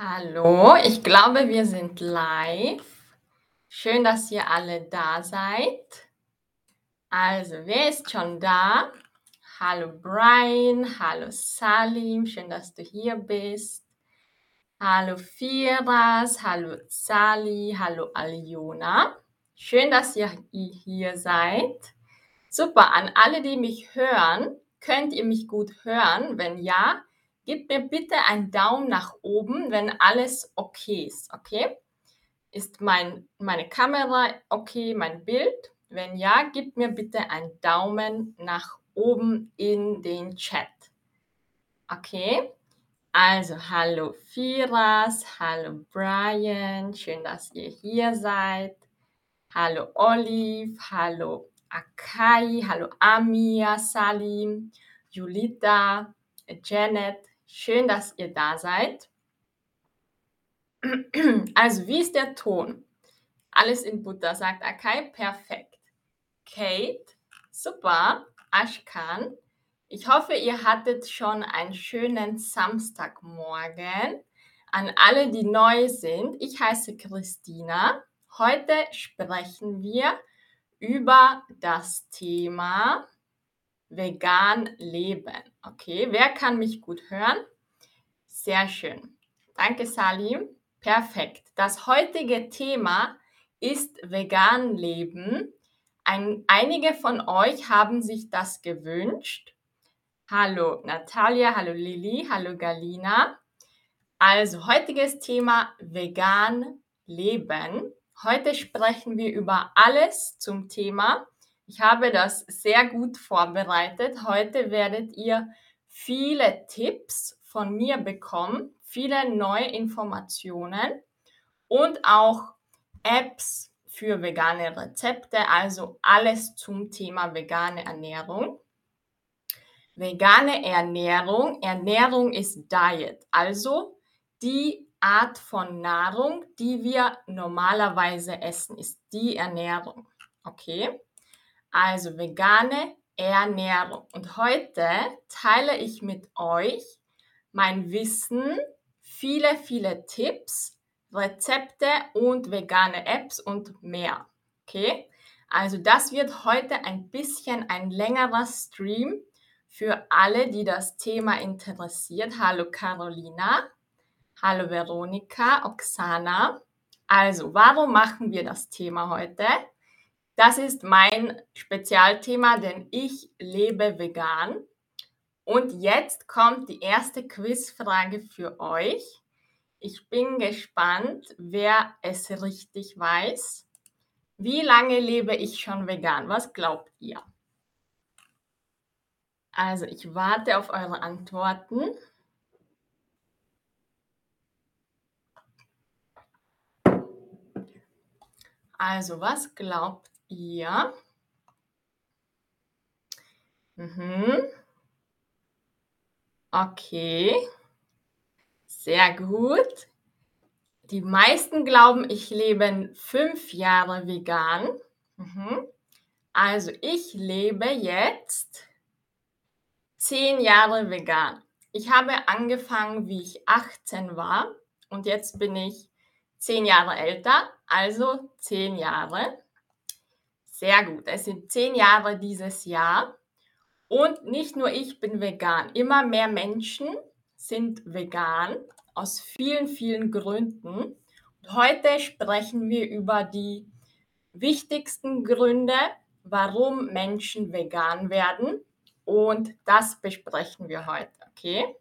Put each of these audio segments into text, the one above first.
Hallo, ich glaube, wir sind live. Schön, dass ihr alle da seid. Also, wer ist schon da? Hallo Brian, hallo Salim, schön, dass du hier bist. Hallo Firas, hallo Sali, hallo Aljona. Schön, dass ihr hier seid. Super, an alle, die mich hören, könnt ihr mich gut hören? Wenn ja, Gib mir bitte einen Daumen nach oben, wenn alles okay ist, okay? Ist mein, meine Kamera okay, mein Bild? Wenn ja, gib mir bitte einen Daumen nach oben in den Chat. Okay? Also, hallo Firas, hallo Brian, schön, dass ihr hier seid. Hallo Olive, hallo Akai, hallo Amia, Salim, Julita, Janet, Schön, dass ihr da seid. Also, wie ist der Ton? Alles in Butter, sagt Akai. Perfekt. Kate, super. Ashkan, ich hoffe, ihr hattet schon einen schönen Samstagmorgen. An alle, die neu sind, ich heiße Christina. Heute sprechen wir über das Thema vegan leben. Okay, wer kann mich gut hören? Sehr schön. Danke, Salim. Perfekt. Das heutige Thema ist vegan leben. Ein, einige von euch haben sich das gewünscht. Hallo Natalia, hallo Lili, hallo Galina. Also heutiges Thema vegan leben. Heute sprechen wir über alles zum Thema ich habe das sehr gut vorbereitet. Heute werdet ihr viele Tipps von mir bekommen, viele neue Informationen und auch Apps für vegane Rezepte, also alles zum Thema vegane Ernährung. Vegane Ernährung, Ernährung ist Diet, also die Art von Nahrung, die wir normalerweise essen, ist die Ernährung. Okay? Also vegane Ernährung. Und heute teile ich mit euch mein Wissen, viele, viele Tipps, Rezepte und vegane Apps und mehr. Okay? Also das wird heute ein bisschen ein längerer Stream für alle, die das Thema interessiert. Hallo Carolina, hallo Veronika, Oksana. Also, warum machen wir das Thema heute? Das ist mein Spezialthema, denn ich lebe vegan. Und jetzt kommt die erste Quizfrage für euch. Ich bin gespannt, wer es richtig weiß. Wie lange lebe ich schon vegan? Was glaubt ihr? Also ich warte auf eure Antworten. Also was glaubt ja. Mhm. Okay. Sehr gut. Die meisten glauben, ich lebe fünf Jahre vegan. Mhm. Also ich lebe jetzt zehn Jahre vegan. Ich habe angefangen, wie ich 18 war und jetzt bin ich zehn Jahre älter, also zehn Jahre. Sehr gut. Es sind zehn Jahre dieses Jahr. Und nicht nur ich bin vegan. Immer mehr Menschen sind vegan aus vielen, vielen Gründen. Und heute sprechen wir über die wichtigsten Gründe, warum Menschen vegan werden. Und das besprechen wir heute, okay?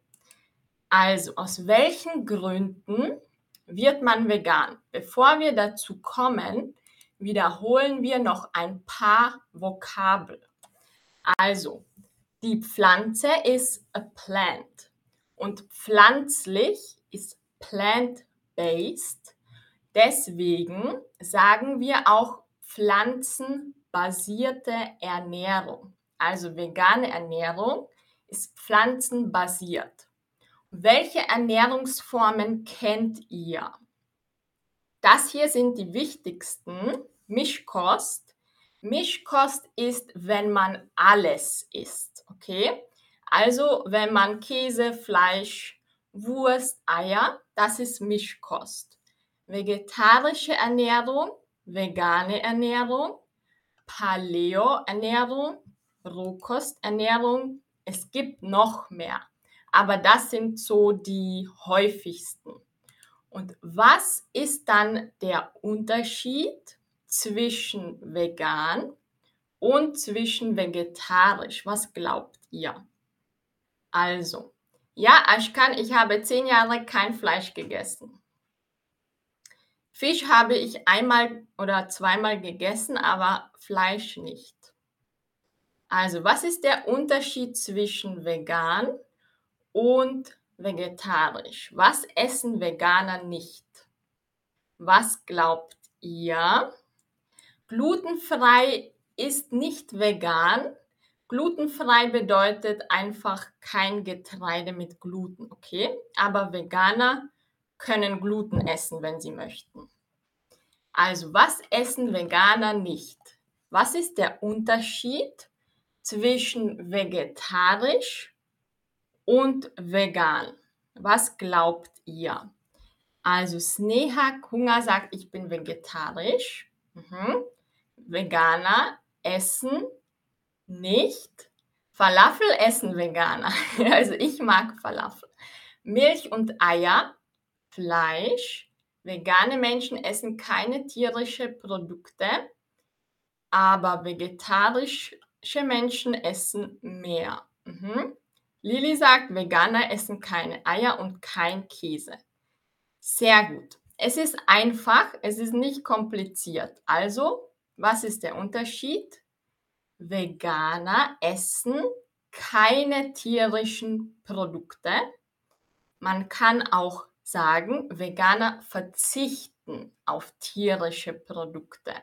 Also, aus welchen Gründen wird man vegan? Bevor wir dazu kommen, wiederholen wir noch ein paar Vokabel. Also, die Pflanze ist a plant und pflanzlich ist plant-based. Deswegen sagen wir auch pflanzenbasierte Ernährung. Also vegane Ernährung ist pflanzenbasiert. Welche Ernährungsformen kennt ihr? Das hier sind die wichtigsten. Mischkost. Mischkost ist, wenn man alles isst, okay? Also, wenn man Käse, Fleisch, Wurst, Eier, das ist Mischkost. Vegetarische Ernährung, vegane Ernährung, Paleo-Ernährung, Rohkosternährung. Es gibt noch mehr, aber das sind so die häufigsten. Und was ist dann der Unterschied zwischen vegan und zwischen vegetarisch? Was glaubt ihr? Also, ja, Ashkan, ich habe zehn Jahre kein Fleisch gegessen. Fisch habe ich einmal oder zweimal gegessen, aber Fleisch nicht. Also, was ist der Unterschied zwischen vegan und vegetarisch? Was essen Veganer nicht? Was glaubt ihr? Glutenfrei ist nicht vegan, Glutenfrei bedeutet einfach kein Getreide mit Gluten, okay? Aber Veganer können Gluten essen, wenn sie möchten. Also, was essen Veganer nicht? Was ist der Unterschied zwischen vegetarisch und vegan? Was glaubt ihr? Also, Sneha Kunga sagt, ich bin vegetarisch. Mhm. Veganer essen nicht. Falafel essen Veganer. Also ich mag Falafel. Milch und Eier, Fleisch. Vegane Menschen essen keine tierischen Produkte, aber vegetarische Menschen essen mehr. Mhm. Lili sagt, Veganer essen keine Eier und kein Käse. Sehr gut. Es ist einfach, es ist nicht kompliziert. Also, was ist der Unterschied? Veganer essen keine tierischen Produkte. Man kann auch sagen, Veganer verzichten auf tierische Produkte.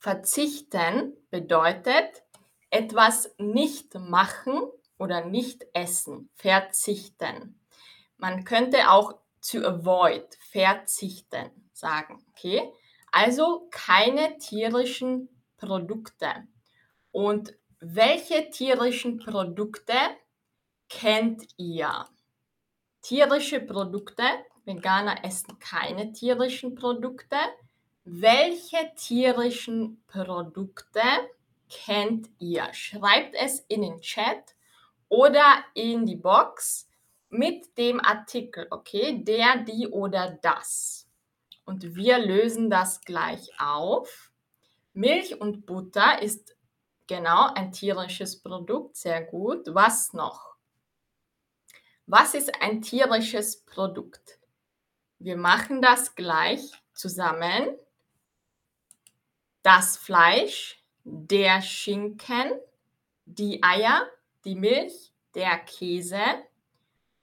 Verzichten bedeutet etwas nicht machen oder nicht essen, verzichten. Man könnte auch to avoid, verzichten sagen, okay? Also keine tierischen Produkte. Und welche tierischen Produkte kennt ihr? Tierische Produkte. Veganer essen keine tierischen Produkte. Welche tierischen Produkte kennt ihr? Schreibt es in den Chat oder in die Box mit dem Artikel, okay? Der, die oder das. Und wir lösen das gleich auf. Milch und Butter ist Genau, ein tierisches Produkt, sehr gut. Was noch? Was ist ein tierisches Produkt? Wir machen das gleich zusammen. Das Fleisch, der Schinken, die Eier, die Milch, der Käse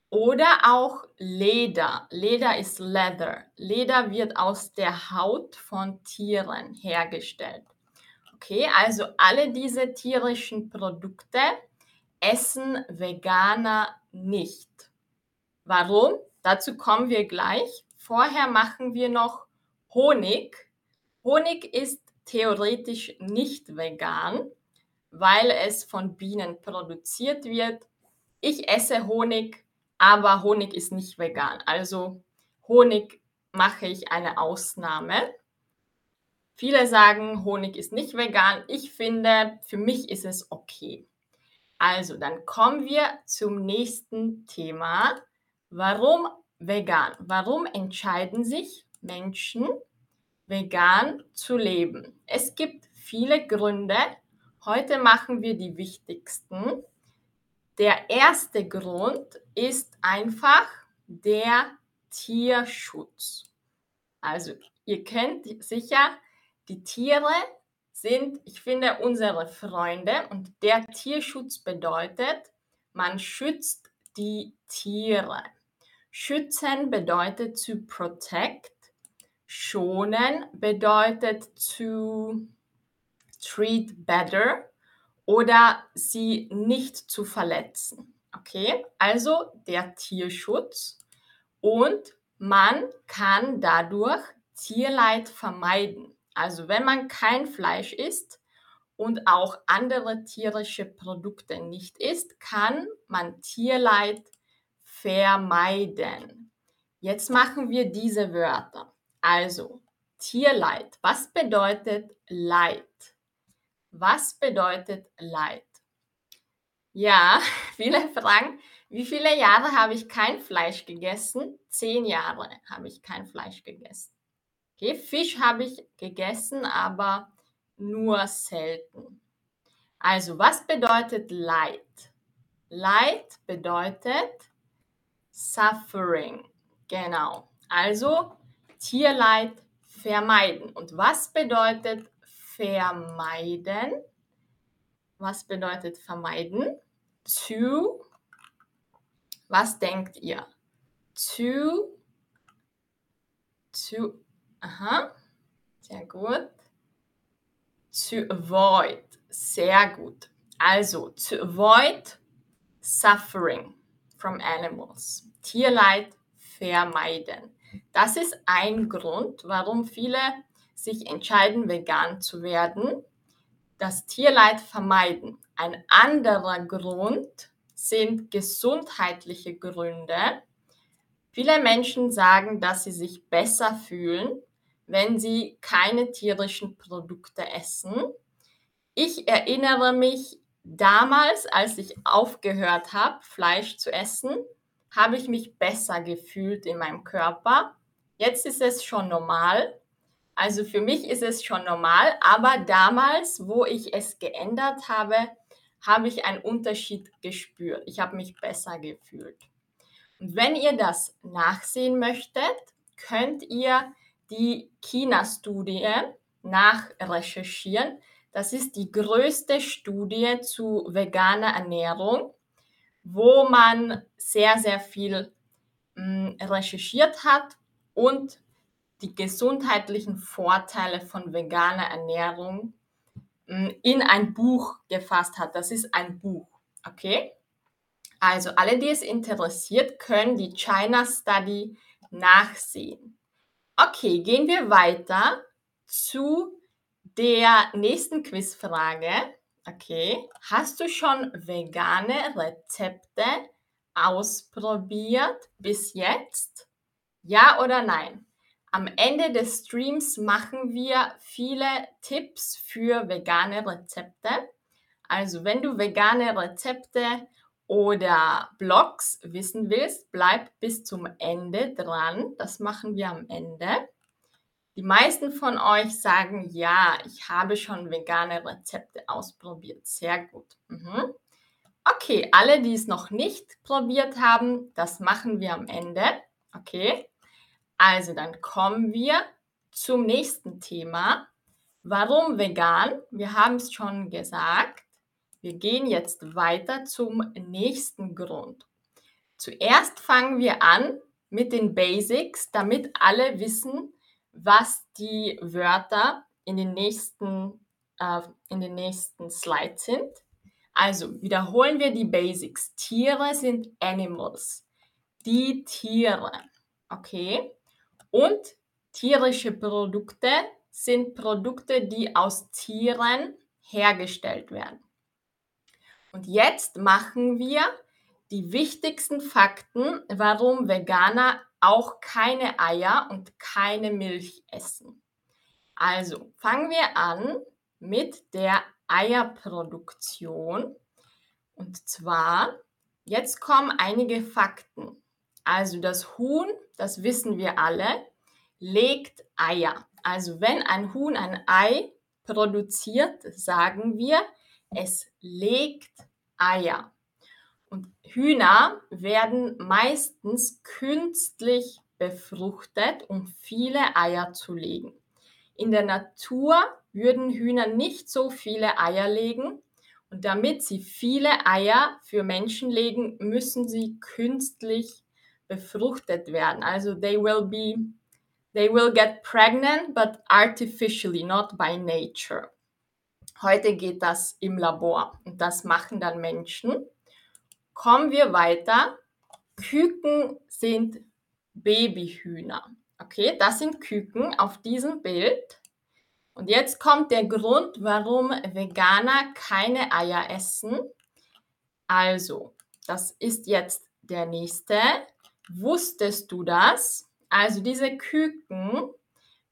oder auch Leder. Leder ist Leather. Leder wird aus der Haut von Tieren hergestellt. Okay, also alle diese tierischen Produkte essen Veganer nicht. Warum? Dazu kommen wir gleich. Vorher machen wir noch Honig. Honig ist theoretisch nicht vegan, weil es von Bienen produziert wird. Ich esse Honig, aber Honig ist nicht vegan. Also Honig mache ich eine Ausnahme. Viele sagen, Honig ist nicht vegan. Ich finde, für mich ist es okay. Also, dann kommen wir zum nächsten Thema. Warum vegan? Warum entscheiden sich Menschen, vegan zu leben? Es gibt viele Gründe. Heute machen wir die wichtigsten. Der erste Grund ist einfach der Tierschutz. Also, ihr kennt sicher die Tiere sind, ich finde, unsere Freunde und der Tierschutz bedeutet, man schützt die Tiere. Schützen bedeutet to protect. Schonen bedeutet to treat better oder sie nicht zu verletzen. Okay, also der Tierschutz und man kann dadurch Tierleid vermeiden. Also wenn man kein Fleisch isst und auch andere tierische Produkte nicht isst, kann man Tierleid vermeiden. Jetzt machen wir diese Wörter. Also, Tierleid. Was bedeutet Leid? Was bedeutet Leid? Ja, viele fragen, wie viele Jahre habe ich kein Fleisch gegessen? Zehn Jahre habe ich kein Fleisch gegessen. Okay, Fisch habe ich gegessen, aber nur selten. Also, was bedeutet Leid? Leid bedeutet Suffering. Genau. Also Tierleid vermeiden. Und was bedeutet vermeiden? Was bedeutet vermeiden? To. Was denkt ihr? To. To. Aha. Sehr gut. To avoid. Sehr gut. Also, to avoid suffering from animals. Tierleid vermeiden. Das ist ein Grund, warum viele sich entscheiden, vegan zu werden. Das Tierleid vermeiden. Ein anderer Grund sind gesundheitliche Gründe. Viele Menschen sagen, dass sie sich besser fühlen, wenn sie keine tierischen Produkte essen. Ich erinnere mich damals, als ich aufgehört habe, Fleisch zu essen, habe ich mich besser gefühlt in meinem Körper. Jetzt ist es schon normal. Also für mich ist es schon normal, aber damals, wo ich es geändert habe, habe ich einen Unterschied gespürt. Ich habe mich besser gefühlt. Und wenn ihr das nachsehen möchtet, könnt ihr die China-Studie nachrecherchieren. Das ist die größte Studie zu veganer Ernährung wo man sehr, sehr viel hm, recherchiert hat und die gesundheitlichen Vorteile von veganer Ernährung mh, hm, in ein Buch gefasst hat. Das ist ein Buch, okay? Also alle, die es interessiert, können die China Study nachsehen. Okay, gehen wir weiter zu der nächsten Quizfrage. Okay. Hast du schon vegane Rezepte ausprobiert bis jetzt? Ja oder nein? Am Ende des Streams machen wir viele Tipps für vegane Rezepte. Also wenn du vegane Rezepte oder Blogs wissen willst, bleib bis zum Ende dran. Das machen wir am Ende. Die meisten von euch sagen, ja, ich habe schon vegane Rezepte ausprobiert. Sehr gut. Mhm. Okay, alle, die es noch nicht probiert haben, das machen wir am Ende. Okay, also dann kommen wir zum nächsten Thema. Warum vegan? Wir haben es schon gesagt. Wir gehen jetzt weiter zum nächsten Grund. Zuerst fangen wir an mit den Basics, damit alle wissen, was die Wörter in den nächsten, äh, in den nächsten Slides sind. Also wiederholen wir die Basics. Tiere sind Animals. Die Tiere. Okay. Und tierische Produkte sind Produkte, die aus Tieren hergestellt werden. Und jetzt machen wir die wichtigsten Fakten, warum Veganer auch keine Eier und keine Milch essen. Also fangen wir an mit der Eierproduktion. Und zwar, jetzt kommen einige Fakten. Also das Huhn, das wissen wir alle, legt Eier. Also wenn ein Huhn ein Ei produziert, sagen wir, es legt Eier. Und Hühner werden meistens künstlich befruchtet, um viele Eier zu legen. In der Natur würden Hühner nicht so viele Eier legen und damit sie viele Eier für Menschen legen, müssen sie künstlich befruchtet werden. Also they will be they will get pregnant but artificially, not by nature. Heute geht das im Labor und das machen dann Menschen. Kommen wir weiter. Küken sind Babyhühner. Okay, das sind Küken auf diesem Bild. Und jetzt kommt der Grund, warum Veganer keine Eier essen. Also, das ist jetzt der nächste. Wusstest du das? Also diese Küken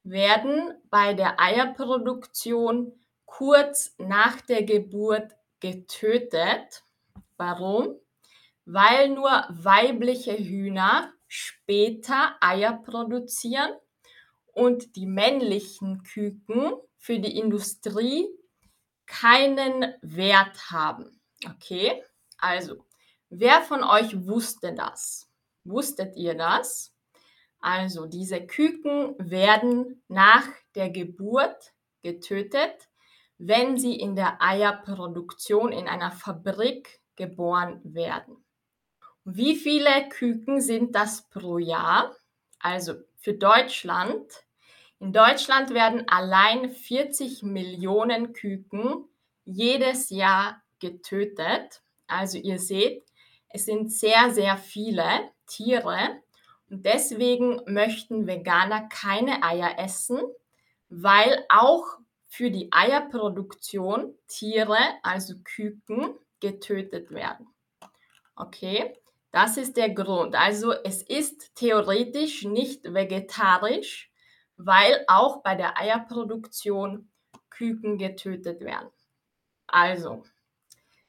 werden bei der Eierproduktion kurz nach der Geburt getötet. Warum? Weil nur weibliche Hühner später Eier produzieren und die männlichen Küken für die Industrie keinen Wert haben. Okay, also, wer von euch wusste das? Wusstet ihr das? Also, diese Küken werden nach der Geburt getötet, wenn sie in der Eierproduktion in einer Fabrik geboren werden. Wie viele Küken sind das pro Jahr? Also für Deutschland. In Deutschland werden allein 40 Millionen Küken jedes Jahr getötet. Also ihr seht, es sind sehr, sehr viele Tiere und deswegen möchten Veganer keine Eier essen, weil auch für die Eierproduktion Tiere, also Küken, getötet werden. Okay, das ist der Grund. Also es ist theoretisch nicht vegetarisch, weil auch bei der Eierproduktion Küken getötet werden. Also,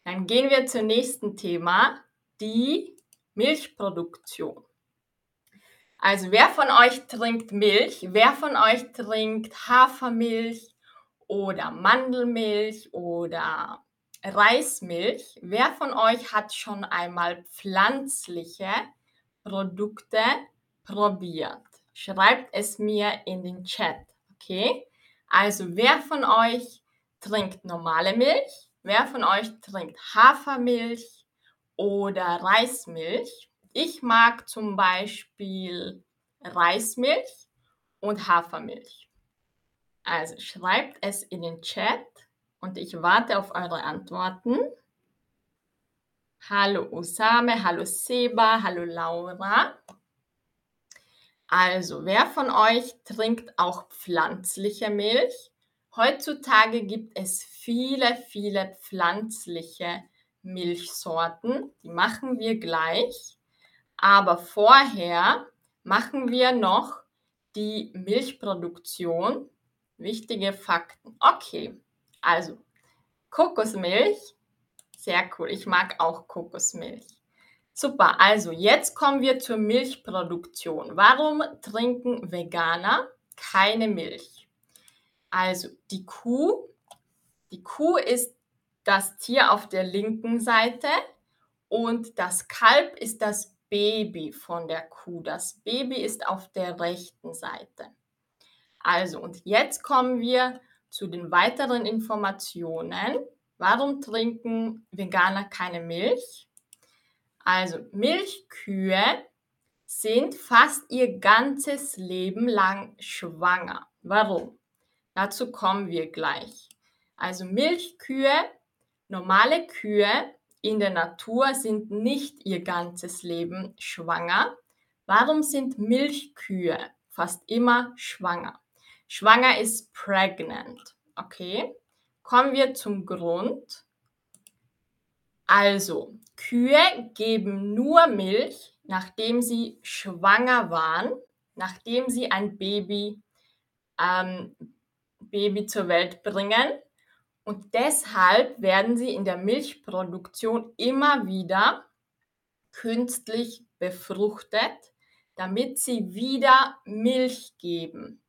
dann gehen wir zum nächsten Thema, die Milchproduktion. Also wer von euch trinkt Milch? Wer von euch trinkt Hafermilch oder Mandelmilch oder Reismilch? Wer von euch hat schon einmal pflanzliche Produkte probiert? Schreibt es mir in den Chat, okay? Also wer von euch trinkt normale Milch? Wer von euch trinkt Hafermilch oder Reismilch? Ich mag zum Beispiel Reismilch und Hafermilch. Also schreibt es in den Chat und ich warte auf eure Antworten. Hallo Usame, hallo Seba, hallo Laura. Also, wer von euch trinkt auch pflanzliche Milch? Heutzutage gibt es viele, viele pflanzliche Milchsorten. Die machen wir gleich. Aber vorher machen wir noch die Milchproduktion. Wichtige Fakten. Okay, also Kokosmilch. Sehr cool. Ich mag auch Kokosmilch. Super, also jetzt kommen wir zur Milchproduktion. Warum trinken Veganer keine Milch? Also die Kuh, die Kuh ist das Tier auf der linken Seite und das Kalb ist das Baby von der Kuh. Das Baby ist auf der rechten Seite. Also, und jetzt kommen wir zu den weiteren Informationen. Warum trinken Veganer keine Milch? Also, Milchkühe sind fast ihr ganzes Leben lang schwanger. Warum? Dazu kommen wir gleich. Also Milchkühe, normale Kühe in der Natur sind nicht ihr ganzes Leben schwanger. Warum sind Milchkühe fast immer schwanger? Schwanger ist pregnant. Okay, kommen wir zum Grund. Also, Kühe geben nur Milch, nachdem sie schwanger waren, nachdem sie ein Baby, ähm, Baby zur Welt bringen und deshalb werden sie in der Milchproduktion immer wieder künstlich befruchtet, damit sie wieder Milch geben.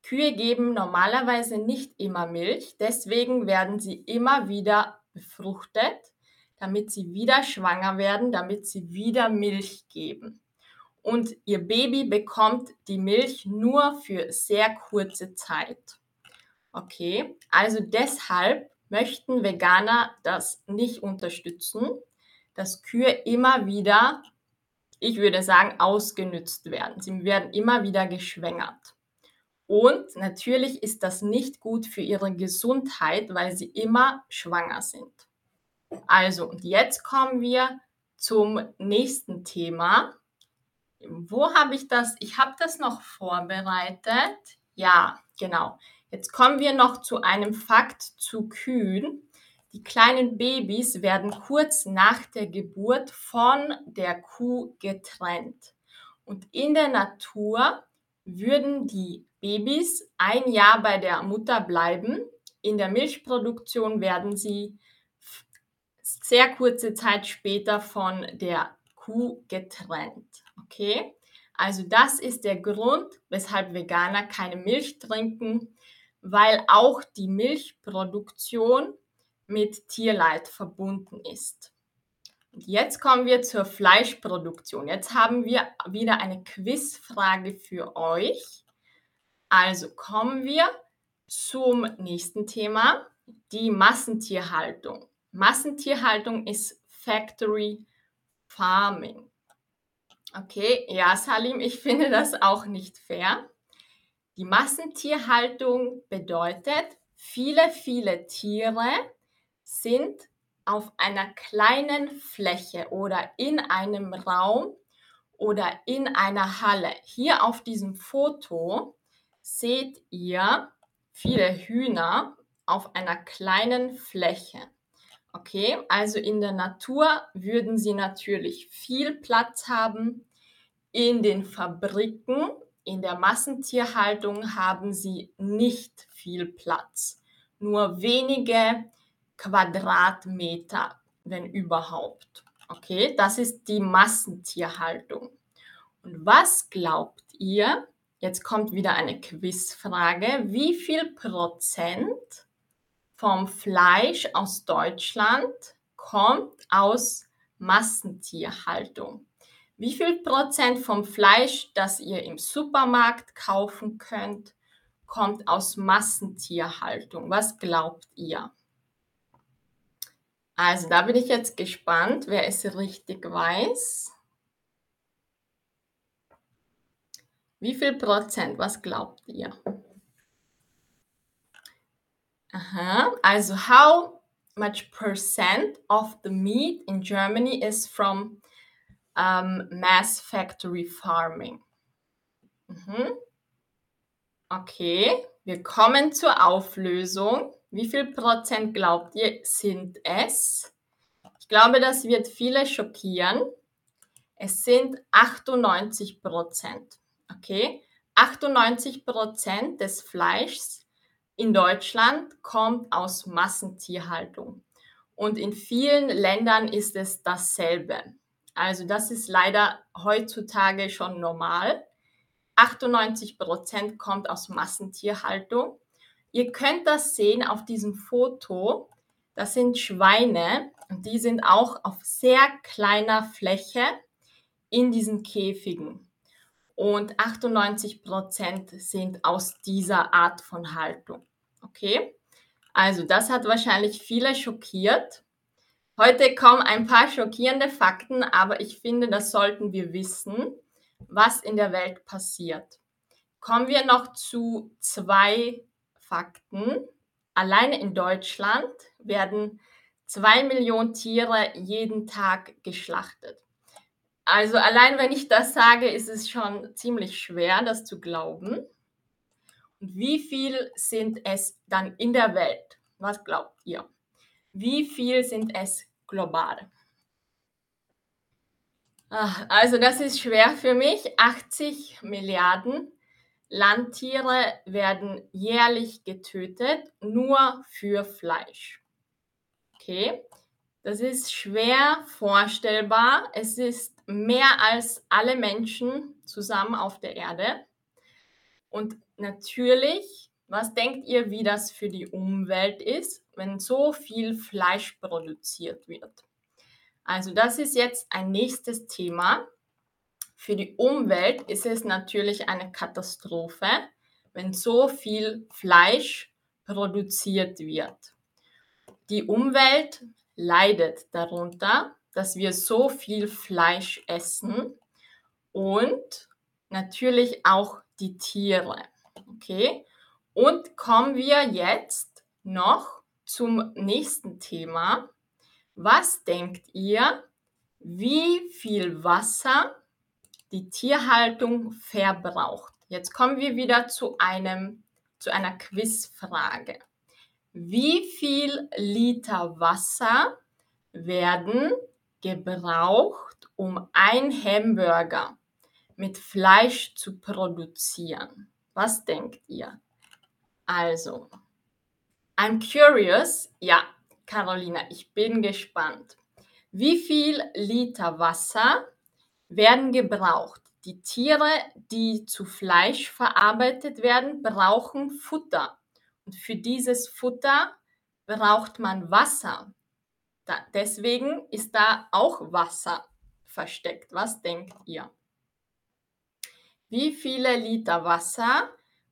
Kühe geben normalerweise nicht immer Milch, deswegen werden sie immer wieder befruchtet, damit sie wieder schwanger werden, damit sie wieder Milch geben. Und ihr Baby bekommt die Milch nur für sehr kurze Zeit. Okay, also deshalb möchten Veganer das nicht unterstützen, dass Kühe immer wieder, ich würde sagen, ausgenützt werden. Sie werden immer wieder geschwängert. Und natürlich ist das nicht gut für ihre Gesundheit, weil sie immer schwanger sind. Also, und jetzt kommen wir zum nächsten Thema. Wo habe ich das? Ich habe das noch vorbereitet. Ja, genau. Jetzt kommen wir noch zu einem Fakt zu Kühen. Die kleinen Babys werden kurz nach der Geburt von der Kuh getrennt. Und in der Natur würden die Babys ein Jahr bei der Mutter bleiben. In der Milchproduktion werden sie sehr kurze Zeit später von der Kuh getrennt. Okay? Also das ist der Grund, weshalb Veganer keine Milch trinken, weil auch die Milchproduktion mit Tierleid verbunden ist. Und jetzt kommen wir zur Fleischproduktion. Jetzt haben wir wieder eine Quizfrage für euch. Also kommen wir zum nächsten Thema, die Massentierhaltung. Massentierhaltung ist Factory Farming. Okay, ja, Salim, ich finde das auch nicht fair. Die Massentierhaltung bedeutet, viele, viele Tiere sind auf einer kleinen Fläche oder in einem Raum oder in einer Halle. Hier auf diesem Foto seht ihr viele Hühner auf einer kleinen Fläche. Okay, also in der Natur würden sie natürlich viel Platz haben. In den Fabriken, in der Massentierhaltung haben sie nicht viel Platz. Nur wenige Quadratmeter, wenn überhaupt. Okay, das ist die Massentierhaltung. Und was glaubt ihr? Jetzt kommt wieder eine Quizfrage. Wie viel Prozent vom Fleisch aus Deutschland kommt aus Massentierhaltung? Wie viel Prozent vom Fleisch, das ihr im Supermarkt kaufen könnt, kommt aus Massentierhaltung? Was glaubt ihr? Also da bin ich jetzt gespannt, wer es richtig weiß. Wie viel Prozent? Was glaubt ihr? Aha, also how much percent of the meat in Germany is from um, mass factory farming? Mhm. Okay, wir kommen zur Auflösung. Wie viel Prozent glaubt ihr, sind es? Ich glaube, das wird viele schockieren. Es sind 98 Prozent. Okay? 98 Prozent des Fleischs in Deutschland kommt aus Massentierhaltung. Und in vielen Ländern ist es dasselbe. Also das ist leider heutzutage schon normal. 98 Prozent kommt aus Massentierhaltung. Ihr könnt das sehen auf diesem Foto. Das sind Schweine und die sind auch auf sehr kleiner Fläche in diesen Käfigen. Und 98 Prozent sind aus dieser Art von Haltung. Okay? Also, das hat wahrscheinlich viele schockiert. Heute kommen ein paar schockierende Fakten, aber ich finde, das sollten wir wissen, was in der Welt passiert. Kommen wir noch zu zwei Fakten. Alleine in Deutschland werden zwei Millionen Tiere jeden Tag geschlachtet. Also allein wenn ich das sage, ist es schon ziemlich schwer, das zu glauben. Und wie viel sind es dann in der Welt? Was glaubt ihr? Wie viel sind es global? Ah, also das ist schwer für mich. 80 Milliarden Landtiere werden jährlich getötet, nur für Fleisch. Okay, das ist schwer vorstellbar. Es ist mehr als alle Menschen zusammen auf der Erde. Und natürlich, was denkt ihr, wie das für die Umwelt ist, wenn so viel Fleisch produziert wird? Also das ist jetzt ein nächstes Thema. Für die Umwelt ist es natürlich eine Katastrophe, wenn so viel Fleisch produziert wird. Die Umwelt leidet darunter, dass wir so viel Fleisch essen und natürlich auch die Tiere. Okay? Und kommen wir jetzt noch zum nächsten Thema. Was denkt ihr, wie viel Wasser die Tierhaltung verbraucht. Jetzt kommen wir wieder zu, einem, zu einer Quizfrage. Wie viel Liter Wasser werden gebraucht, um ein Hamburger mit Fleisch zu produzieren? Was denkt ihr? Also, I'm curious. Ja, Carolina, ich bin gespannt. Wie viel Liter Wasser werden gebraucht? Die Tiere, die zu Fleisch verarbeitet werden, brauchen Futter. Und für dieses Futter braucht man Wasser. Da, deswegen ist da auch Wasser versteckt. Was denkt ihr? Wie viele Liter Wasser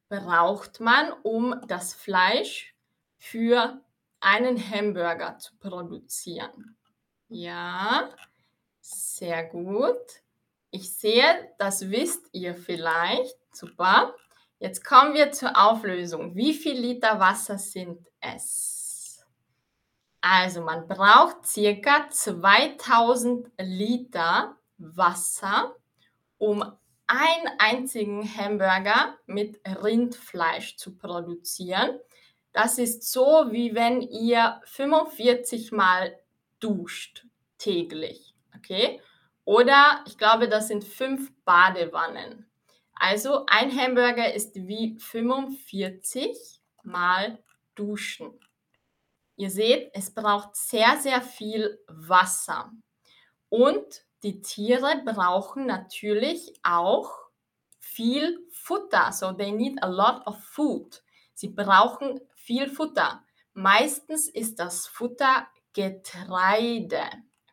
braucht man, um das Fleisch für einen Hamburger zu produzieren? Ja, sehr gut. Ich sehe, das wisst ihr vielleicht. Super. Jetzt kommen wir zur Auflösung. Wie viel Liter Wasser sind es? Also man braucht circa 2000 Liter Wasser, um einen einzigen Hamburger mit Rindfleisch zu produzieren. Das ist so, wie wenn ihr 45 Mal duscht täglich. Okay? Oder ich glaube, das sind fünf Badewannen. Also ein Hamburger ist wie 45 mal duschen. Ihr seht, es braucht sehr, sehr viel Wasser. Und die Tiere brauchen natürlich auch viel Futter. So they need a lot of food. Sie brauchen viel Futter. Meistens ist das Futter Getreide.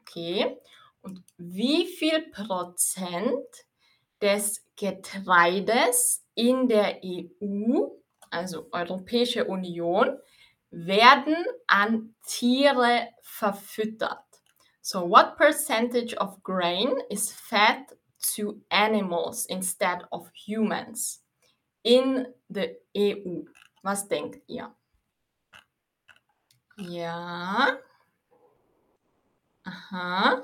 Okay? Und wie viel Prozent des Getreides in der EU, also Europäische Union, werden an Tiere verfüttert. So what percentage of grain is fed to animals instead of humans in the EU? Was denkt ihr? Ja. Aha.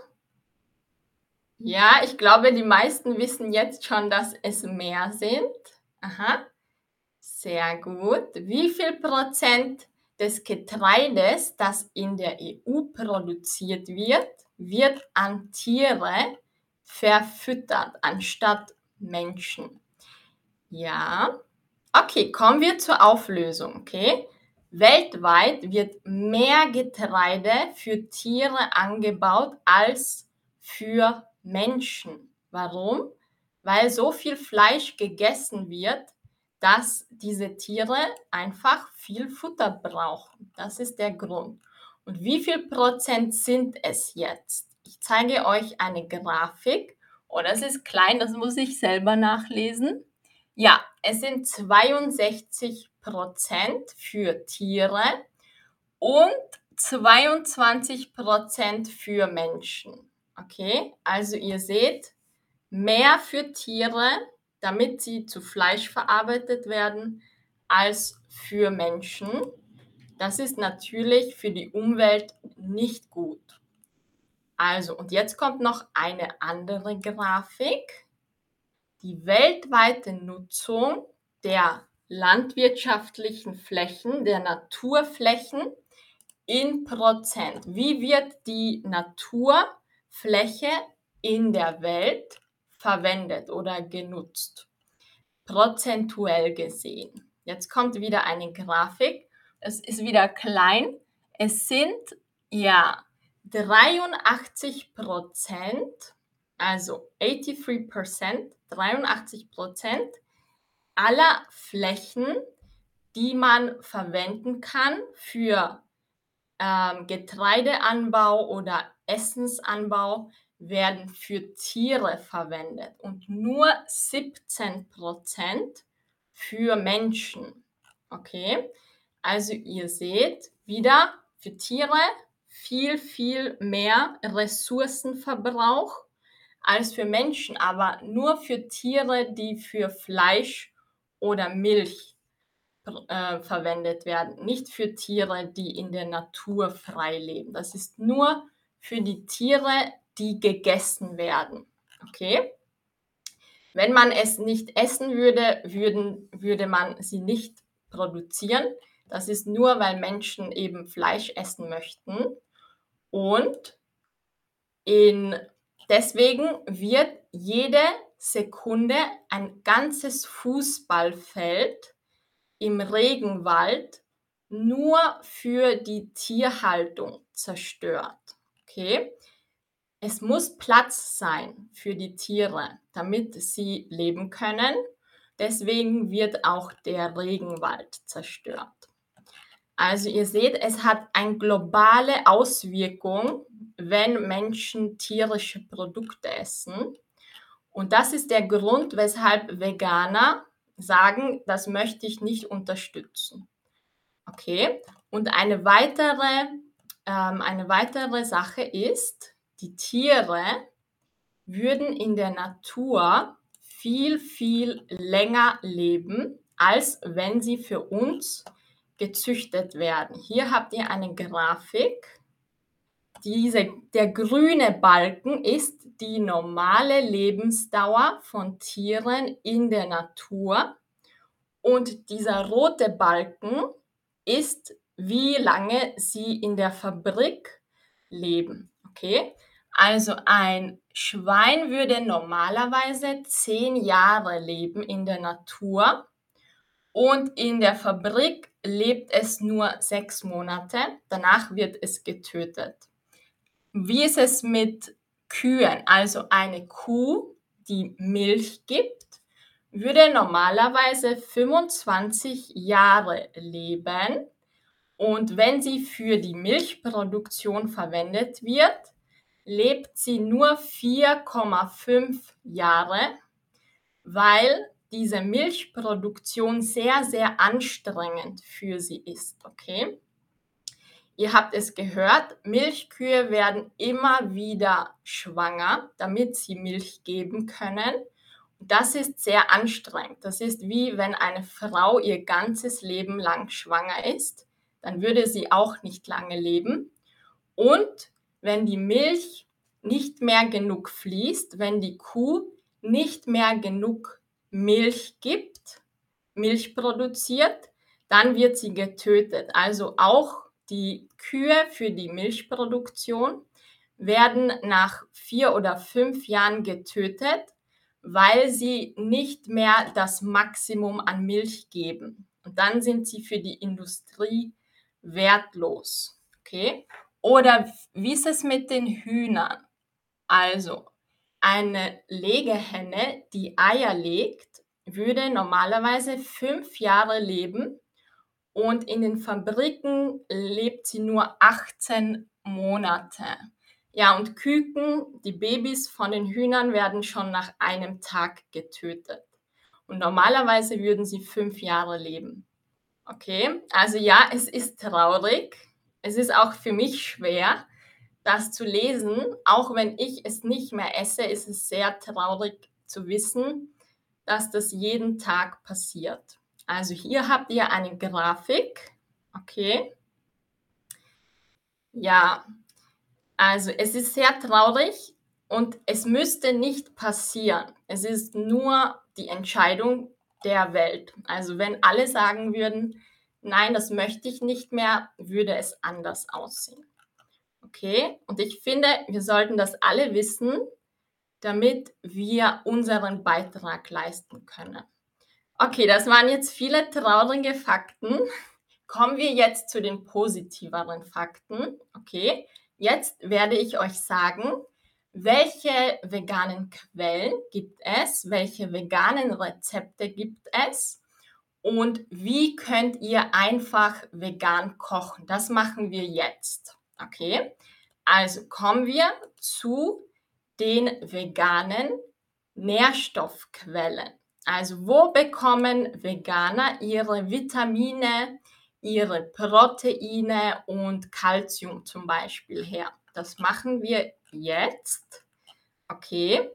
Ja, ich glaube, die meisten wissen jetzt schon, dass es mehr sind. Aha. Sehr gut. Wie viel Prozent des Getreides, das in der EU produziert wird, wird an Tiere verfüttert, anstatt Menschen? Ja. Okay, kommen wir zur Auflösung, okay? Weltweit wird mehr Getreide für Tiere angebaut als für Menschen. Warum? Weil so viel Fleisch gegessen wird, dass diese Tiere einfach viel Futter brauchen. Das ist der Grund. Und wie viel Prozent sind es jetzt? Ich zeige euch eine Grafik. Oh, das ist klein, das muss ich selber nachlesen. Ja, es sind 62 Prozent für Tiere und 22 Prozent für Menschen. Okay, also ihr seht, mehr für Tiere, damit sie zu Fleisch verarbeitet werden, als für Menschen. Das ist natürlich für die Umwelt nicht gut. Also, und jetzt kommt noch eine andere Grafik. Die weltweite Nutzung der landwirtschaftlichen Flächen, der Naturflächen in Prozent. Wie wird die Natur Fläche in der Welt verwendet oder genutzt, prozentuell gesehen. Jetzt kommt wieder eine Grafik. Es ist wieder klein. Es sind ja 83 Prozent, also 83 Prozent, 83 Prozent aller Flächen, die man verwenden kann für ähm, Getreideanbau oder Essensanbau werden für Tiere verwendet und nur 17% für Menschen. Okay, also ihr seht wieder für Tiere viel, viel mehr Ressourcenverbrauch als für Menschen, aber nur für Tiere, die für Fleisch oder Milch äh, verwendet werden, nicht für Tiere, die in der Natur frei leben. Das ist nur für die Tiere, die gegessen werden. Okay? Wenn man es nicht essen würde, würden, würde man sie nicht produzieren. Das ist nur, weil Menschen eben Fleisch essen möchten. Und in, deswegen wird jede Sekunde ein ganzes Fußballfeld im Regenwald nur für die Tierhaltung zerstört. Okay? Es muss Platz sein für die Tiere, damit sie leben können. Deswegen wird auch der Regenwald zerstört. Also ihr seht, es hat eine globale Auswirkung, wenn Menschen tierische Produkte essen. Und das ist der Grund, weshalb Veganer sagen, das möchte ich nicht unterstützen. Okay, und eine weitere, ähm, eine weitere Sache ist, die Tiere würden in der Natur viel, viel länger leben, als wenn sie für uns gezüchtet werden. Hier habt ihr eine Grafik. Diese, der grüne Balken ist die normale Lebensdauer von Tieren in der Natur und dieser rote Balken ist, wie lange sie in der Fabrik leben. Okay? Also ein Schwein würde normalerweise zehn Jahre leben in der Natur und in der Fabrik lebt es nur sechs Monate. Danach wird es getötet. Wie ist es mit Kühen? Also eine Kuh, die Milch gibt, würde normalerweise 25 Jahre leben. Und wenn sie für die Milchproduktion verwendet wird, lebt sie nur 4,5 Jahre, weil diese Milchproduktion sehr, sehr anstrengend für sie ist. Okay? Ihr habt es gehört, Milchkühe werden immer wieder schwanger, damit sie Milch geben können. Das ist sehr anstrengend. Das ist wie wenn eine Frau ihr ganzes Leben lang schwanger ist, dann würde sie auch nicht lange leben. Und wenn die Milch nicht mehr genug fließt, wenn die Kuh nicht mehr genug Milch gibt, Milch produziert, dann wird sie getötet. Also auch die Kühe für die Milchproduktion werden nach vier oder fünf Jahren getötet, weil sie nicht mehr das Maximum an Milch geben. Und dann sind sie für die Industrie wertlos. Okay? Oder wie ist es mit den Hühnern? Also, eine Legehenne, die Eier legt, würde normalerweise fünf Jahre leben und in den Fabriken lebt sie nur 18 Monate. Ja, und Küken, die Babys von den Hühnern werden schon nach einem Tag getötet. Und normalerweise würden sie fünf Jahre leben. Okay, also ja, es ist traurig. Es ist auch für mich schwer, das zu lesen. Auch wenn ich es nicht mehr esse, ist es sehr traurig zu wissen, dass das jeden Tag passiert. Also hier habt ihr eine Grafik. Okay. Ja, also es ist sehr traurig und es müsste nicht passieren. Es ist nur die Entscheidung der Welt. Also wenn alle sagen würden, nein, das möchte ich nicht mehr, würde es anders aussehen. Okay, und ich finde, wir sollten das alle wissen, damit wir unseren Beitrag leisten können. Okay, das waren jetzt viele traurige Fakten. Kommen wir jetzt zu den positiveren Fakten. Okay, jetzt werde ich euch sagen, welche veganen Quellen gibt es, welche veganen Rezepte gibt es und wie könnt ihr einfach vegan kochen. Das machen wir jetzt. Okay, also kommen wir zu den veganen Nährstoffquellen. Also wo bekommen Veganer ihre Vitamine, ihre Proteine und Kalzium zum Beispiel her? Das machen wir jetzt. Okay,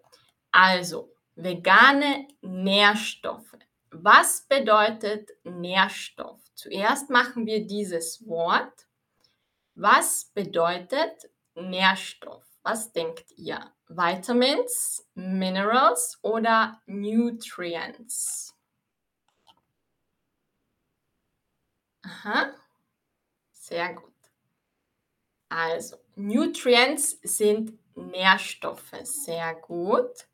also vegane Nährstoffe. Was bedeutet Nährstoff? Zuerst machen wir dieses Wort. Was bedeutet Nährstoff? Was denkt ihr? Vitamins, Minerals oder Nutrients? Aha. Sehr gut. Also, Nutrients sind Nährstoffe. Sehr gut.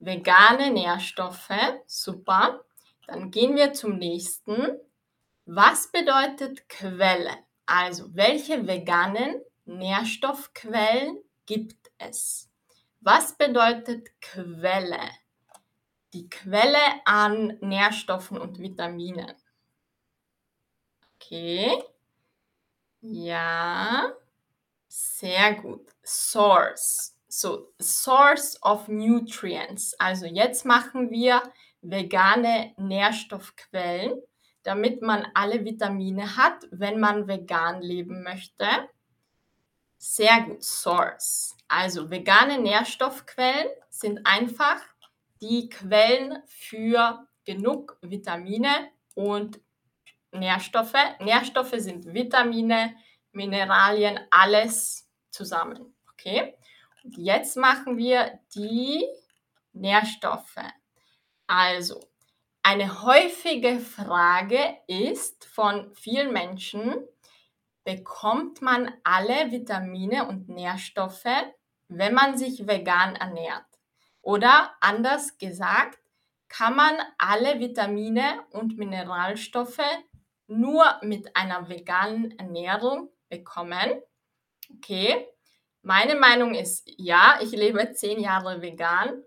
Vegane Nährstoffe. Super. Dann gehen wir zum nächsten. Was bedeutet Quelle? Also, welche veganen Nährstoffquellen gibt es? Was bedeutet Quelle? Die Quelle an Nährstoffen und Vitaminen. Okay. Ja. Sehr gut. Source. So, Source of Nutrients. Also jetzt machen wir vegane Nährstoffquellen, damit man alle Vitamine hat, wenn man vegan leben möchte. Sehr gut. Source. Also vegane Nährstoffquellen sind einfach die Quellen für genug Vitamine und Nährstoffe. Nährstoffe sind Vitamine, Mineralien, alles zusammen. Okay? Und jetzt machen wir die Nährstoffe. Also, eine häufige Frage ist von vielen Menschen, bekommt man alle Vitamine und Nährstoffe, wenn man sich vegan ernährt? Oder anders gesagt, kann man alle Vitamine und Mineralstoffe nur mit einer veganen Ernährung bekommen? Okay, meine Meinung ist ja, ich lebe zehn Jahre vegan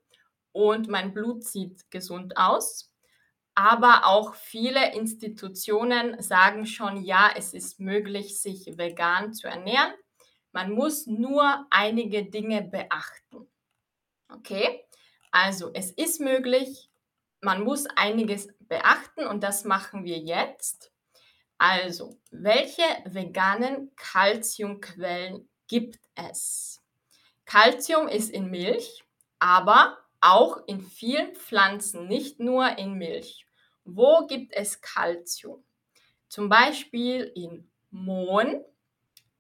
und mein Blut sieht gesund aus. Aber auch viele Institutionen sagen schon, ja, es ist möglich, sich vegan zu ernähren. Man muss nur einige Dinge beachten. Okay, also es ist möglich, man muss einiges beachten und das machen wir jetzt. Also, welche veganen Kalziumquellen gibt es? Kalzium ist in Milch, aber auch in vielen Pflanzen, nicht nur in Milch. Wo gibt es Kalzium? Zum Beispiel in Mohn,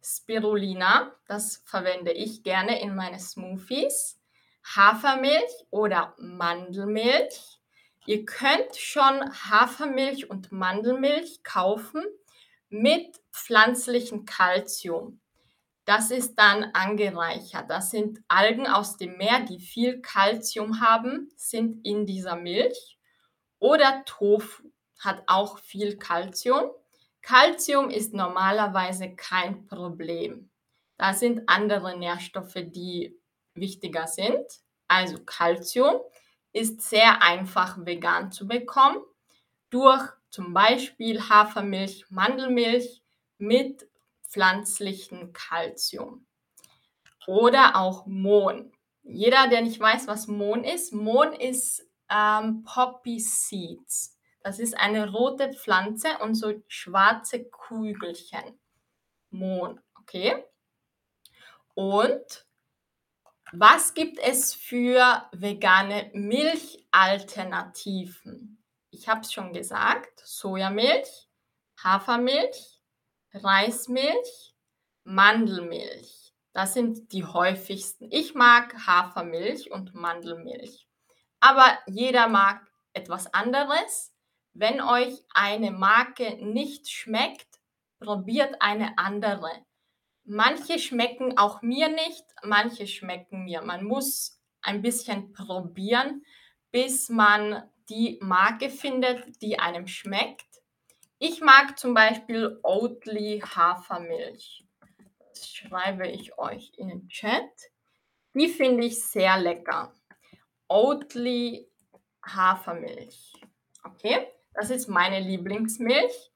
Spirulina, das verwende ich gerne in meine Smoothies, Hafermilch oder Mandelmilch. Ihr könnt schon Hafermilch und Mandelmilch kaufen mit pflanzlichem Kalzium. Das ist dann angereichert. Das sind Algen aus dem Meer, die viel Kalzium haben, sind in dieser Milch. Oder Tofu hat auch viel Kalzium. Kalzium ist normalerweise kein Problem. Da sind andere Nährstoffe, die wichtiger sind. Also Kalzium ist sehr einfach vegan zu bekommen durch zum Beispiel Hafermilch, Mandelmilch mit pflanzlichem Kalzium. Oder auch Mohn. Jeder, der nicht weiß, was Mohn ist, Mohn ist ähm, Poppy Seeds. Das ist eine rote Pflanze und so schwarze Kügelchen. Mohn, okay? Und was gibt es für vegane Milchalternativen? Ich habe es schon gesagt, Sojamilch, Hafermilch, Reismilch, Mandelmilch. Das sind die häufigsten. Ich mag Hafermilch und Mandelmilch. Aber jeder mag etwas anderes. Wenn euch eine Marke nicht schmeckt, probiert eine andere. Manche schmecken auch mir nicht, manche schmecken mir. Man muss ein bisschen probieren, bis man die Marke findet, die einem schmeckt. Ich mag zum Beispiel Oatly Hafermilch. Das schreibe ich euch in den Chat. Die finde ich sehr lecker. Oatly Hafermilch. Okay, das ist meine Lieblingsmilch.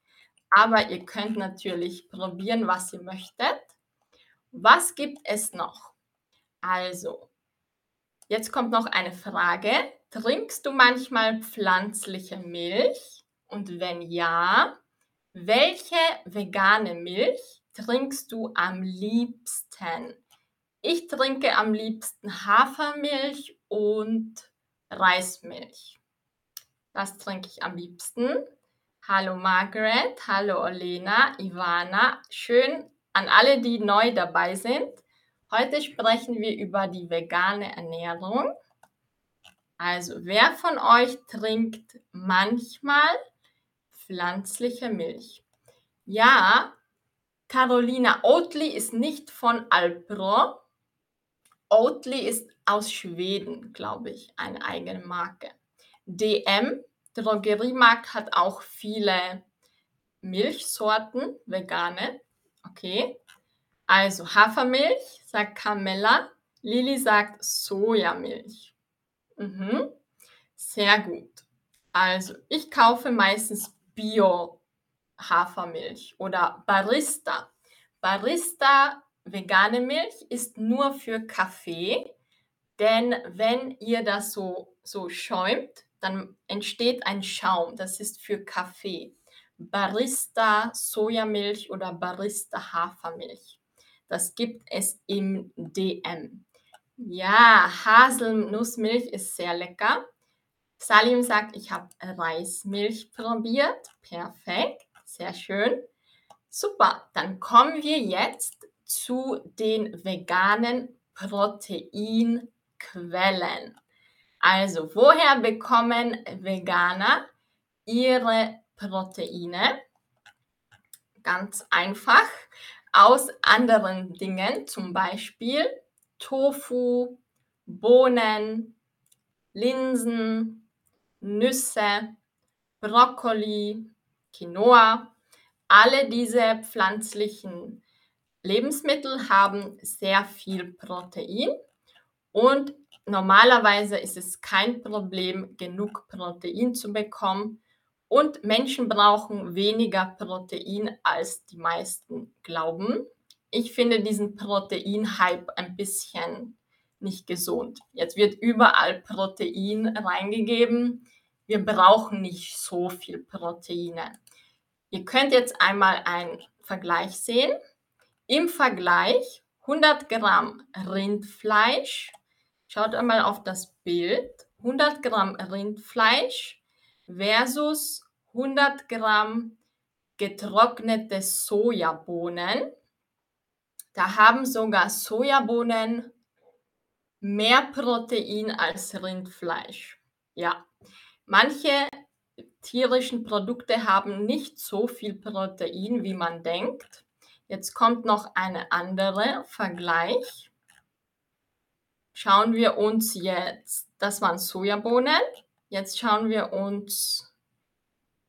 Aber ihr könnt natürlich probieren, was ihr möchtet. Was gibt es noch? Also, jetzt kommt noch eine Frage. Trinkst du manchmal pflanzliche Milch? Und wenn ja, welche vegane Milch trinkst du am liebsten? Ich trinke am liebsten Hafermilch und Reismilch. Das trinke ich am liebsten. Hallo Margaret, hallo Olena, Ivana. Schön an alle, die neu dabei sind. Heute sprechen wir über die vegane Ernährung. Also, wer von euch trinkt manchmal pflanzliche Milch? Ja, Carolina Oatly ist nicht von Alpro. Oatly ist aus Schweden, glaube ich, eine eigene Marke. DM, Drogeriemarkt, hat auch viele Milchsorten, vegane. Okay. Also Hafermilch, sagt Carmella. Lili sagt Sojamilch. Mhm. Sehr gut. Also ich kaufe meistens Bio-Hafermilch oder Barista. Barista vegane Milch ist nur für Kaffee, denn wenn ihr das so, so schäumt, dann entsteht ein Schaum. Das ist für Kaffee. Barista Sojamilch oder Barista Hafermilch. Das gibt es im DM. Ja, Haselnussmilch ist sehr lecker. Salim sagt, ich habe Reismilch probiert. Perfekt, sehr schön. Super, dann kommen wir jetzt zu den veganen Proteinquellen. Also, woher bekommen Veganer ihre Proteine? Ganz einfach aus anderen Dingen, zum Beispiel Tofu, Bohnen, Linsen, Nüsse, Brokkoli, Quinoa. Alle diese pflanzlichen Lebensmittel haben sehr viel Protein und normalerweise ist es kein Problem, genug Protein zu bekommen. Und Menschen brauchen weniger Protein, als die meisten glauben. Ich finde diesen Protein-Hype ein bisschen nicht gesund. Jetzt wird überall Protein reingegeben. Wir brauchen nicht so viel Proteine. Ihr könnt jetzt einmal einen Vergleich sehen. Im Vergleich 100 Gramm Rindfleisch. Schaut einmal auf das Bild. 100 Gramm Rindfleisch versus 100 Gramm getrocknete Sojabohnen. Da haben sogar Sojabohnen mehr Protein als Rindfleisch. Ja, manche tierischen Produkte haben nicht so viel Protein, wie man denkt. Jetzt kommt noch eine andere Vergleich. Schauen wir uns jetzt, das waren Sojabohnen. Jetzt schauen wir uns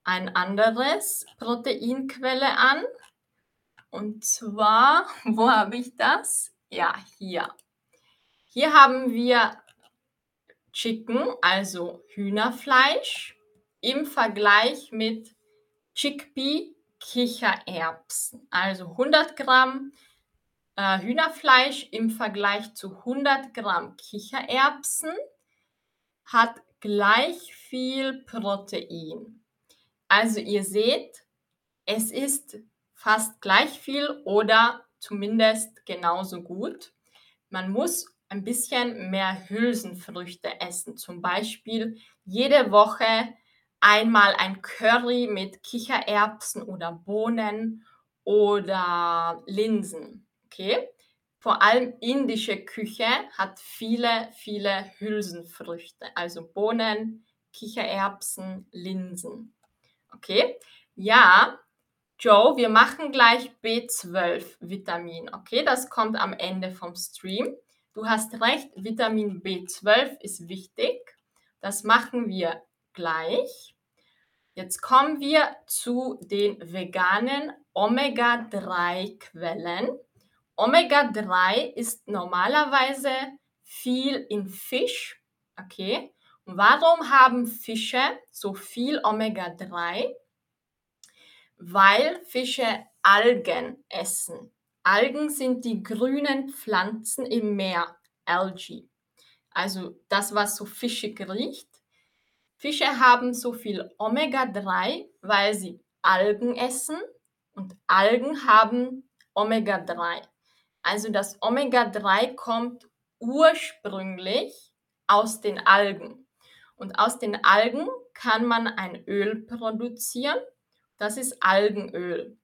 ein anderes Proteinquelle an. Und zwar, wo habe ich das? Ja, hier. Hier haben wir Chicken, also Hühnerfleisch, im Vergleich mit Chickpea Kichererbsen. Also 100 Gramm äh, Hühnerfleisch im Vergleich zu 100 Gramm Kichererbsen hat gleich viel Protein. Also ihr seht, es ist fast gleich viel oder zumindest genauso gut. Man muss ein bisschen mehr Hülsenfrüchte essen. Zum Beispiel jede Woche einmal ein Curry mit Kichererbsen oder Bohnen oder Linsen. Okay? Vor allem indische Küche hat viele, viele Hülsenfrüchte, also Bohnen, Kichererbsen, Linsen. Okay? Ja, Joe, wir machen gleich B12-Vitamin. Okay, das kommt am Ende vom Stream. Du hast recht, Vitamin B12 ist wichtig. Das machen wir gleich. Jetzt kommen wir zu den veganen Omega-3-Quellen. Omega-3 ist normalerweise viel in Fisch. Okay. Und warum haben Fische so viel Omega-3? Weil Fische Algen essen. Algen sind die grünen Pflanzen im Meer, Algae. Also das, was so fischig riecht. Fische haben so viel Omega-3, weil sie Algen essen und Algen haben Omega-3. Also das Omega-3 kommt ursprünglich aus den Algen. Und aus den Algen kann man ein Öl produzieren. Das ist Algenöl.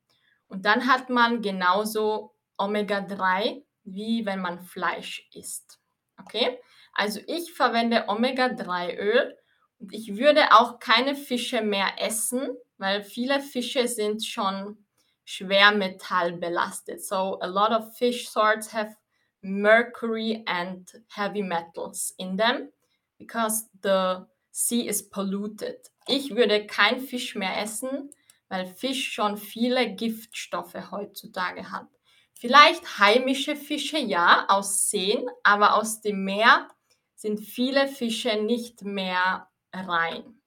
Und dann hat man genauso Omega-3, wie wenn man Fleisch isst. Okay? Also ich verwende Omega-3-Öl und ich würde auch keine Fische mehr essen, weil viele Fische sind schon Schwermetall belastet. So a lot of fish sorts have mercury and heavy metals in them because the sea is polluted. Ich würde kein Fisch mehr essen, weil Fisch schon viele Giftstoffe heutzutage hat. Vielleicht heimische Fische, ja, aus Seen, aber aus dem Meer sind viele Fische nicht mehr rein.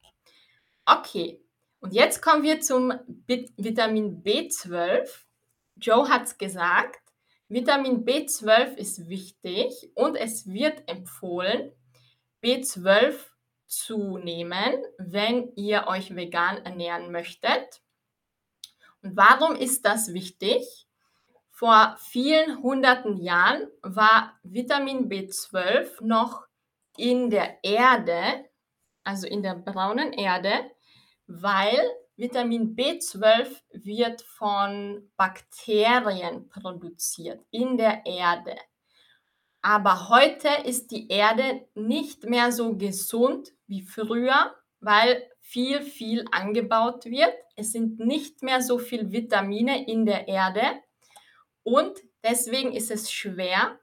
Okay, und jetzt kommen wir zum Vitamin B12. Joe hat es gesagt, Vitamin B12 ist wichtig und es wird empfohlen, B12 zu nehmen, wenn ihr euch vegan ernähren möchtet. Und warum ist das wichtig? Vor vielen hunderten Jahren war Vitamin B12 noch in der Erde, also in der braunen Erde, weil Vitamin B12 wird von Bakterien produziert in der Erde. Aber heute ist die Erde nicht mehr so gesund wie früher, weil viel, viel angebaut wird. Es sind nicht mehr so viel Vitamine in der Erde und deswegen ist es schwer,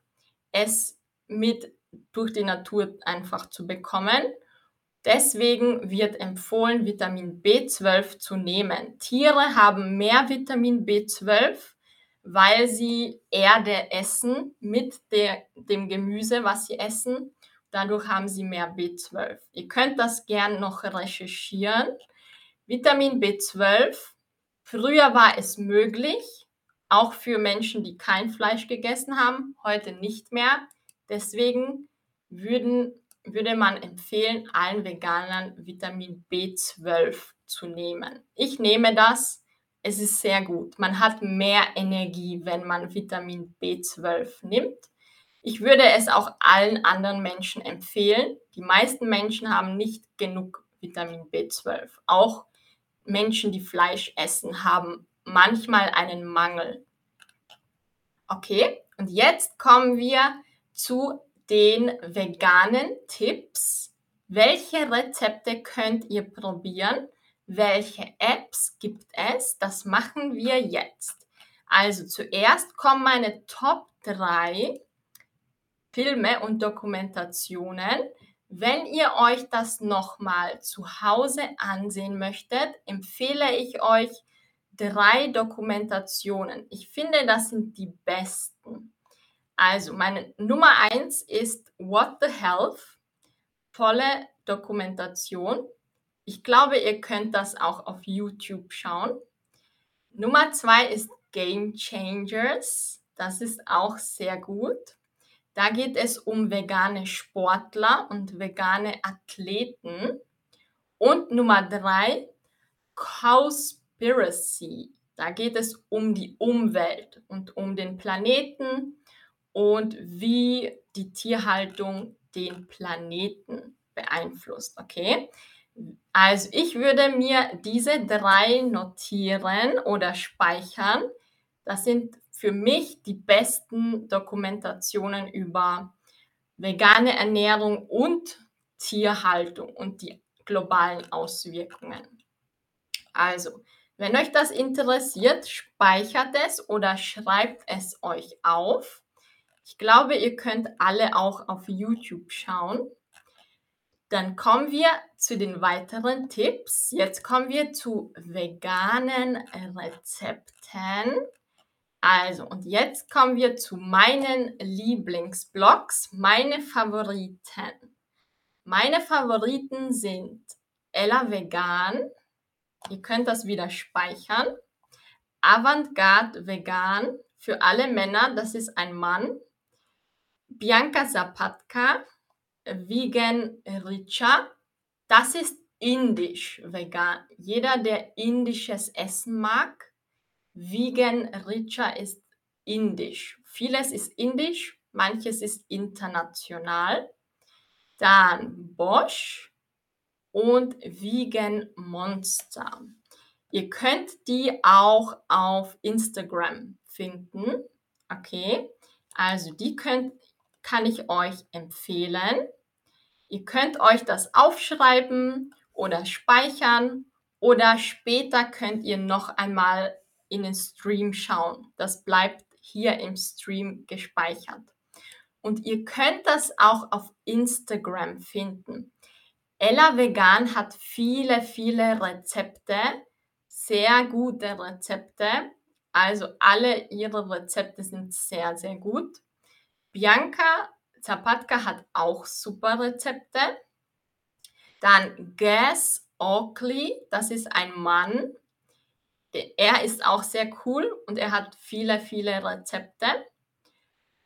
es mit durch die Natur einfach zu bekommen. Deswegen wird empfohlen, Vitamin B12 zu nehmen. Tiere haben mehr Vitamin B12, weil sie Erde essen mit der, dem Gemüse, was sie essen. Dadurch haben sie mehr B12. Ihr könnt das gern noch recherchieren. Vitamin B12, früher war es möglich, auch für Menschen, die kein Fleisch gegessen haben, heute nicht mehr. Deswegen würden, würde man empfehlen, allen Veganern Vitamin B12 zu nehmen. Ich nehme das. Es ist sehr gut. Man hat mehr Energie, wenn man Vitamin B12 nimmt. Ich würde es auch allen anderen Menschen empfehlen. Die meisten Menschen haben nicht genug Vitamin B12. Auch Menschen, die Fleisch essen, haben manchmal einen Mangel. Okay, und jetzt kommen wir zu den veganen Tipps. Welche Rezepte könnt ihr probieren? Welche Apps gibt es? Das machen wir jetzt. Also zuerst kommen meine Top 3 Filme und Dokumentationen. Wenn ihr euch das nochmal zu Hause ansehen möchtet, empfehle ich euch drei Dokumentationen. Ich finde, das sind die besten. Also, meine Nummer eins ist What the Health. Volle Dokumentation. Ich glaube, ihr könnt das auch auf YouTube schauen. Nummer zwei ist Game Changers. Das ist auch sehr gut. Da geht es um vegane Sportler und vegane Athleten. Und Nummer drei, Cowspiracy. Da geht es um die Umwelt und um den Planeten und wie die Tierhaltung den Planeten beeinflusst. Okay? Also ich würde mir diese drei notieren oder speichern. Das sind für mich die besten Dokumentationen über vegane Ernährung und Tierhaltung und die globalen Auswirkungen. Also, wenn euch das interessiert, speichert es oder schreibt es euch auf. Ich glaube, ihr könnt alle auch auf YouTube schauen. Dann kommen wir zu den weiteren Tipps. Jetzt kommen wir zu veganen Rezepten. Also, und jetzt kommen wir zu meinen Lieblingsblogs, meine Favoriten. Meine Favoriten sind Ella Vegan. Ihr könnt das wieder speichern. Avantgarde Vegan für alle Männer, das ist ein Mann. Bianca Zapatka, Vegan Richa, das ist indisch vegan. Jeder, der indisches Essen mag, Vegan Richa ist indisch. Vieles ist indisch, manches ist international. Dann Bosch und Vegan Monster. Ihr könnt die auch auf Instagram finden. Okay, also die könnt, kann ich euch empfehlen. Ihr könnt euch das aufschreiben oder speichern oder später könnt ihr noch einmal in den Stream schauen. Das bleibt hier im Stream gespeichert. Und ihr könnt das auch auf Instagram finden. Ella Vegan hat viele, viele Rezepte, sehr gute Rezepte. Also alle ihre Rezepte sind sehr, sehr gut. Bianca Zapatka hat auch super Rezepte. Dann Gas Oakley, das ist ein Mann. Er ist auch sehr cool und er hat viele, viele Rezepte.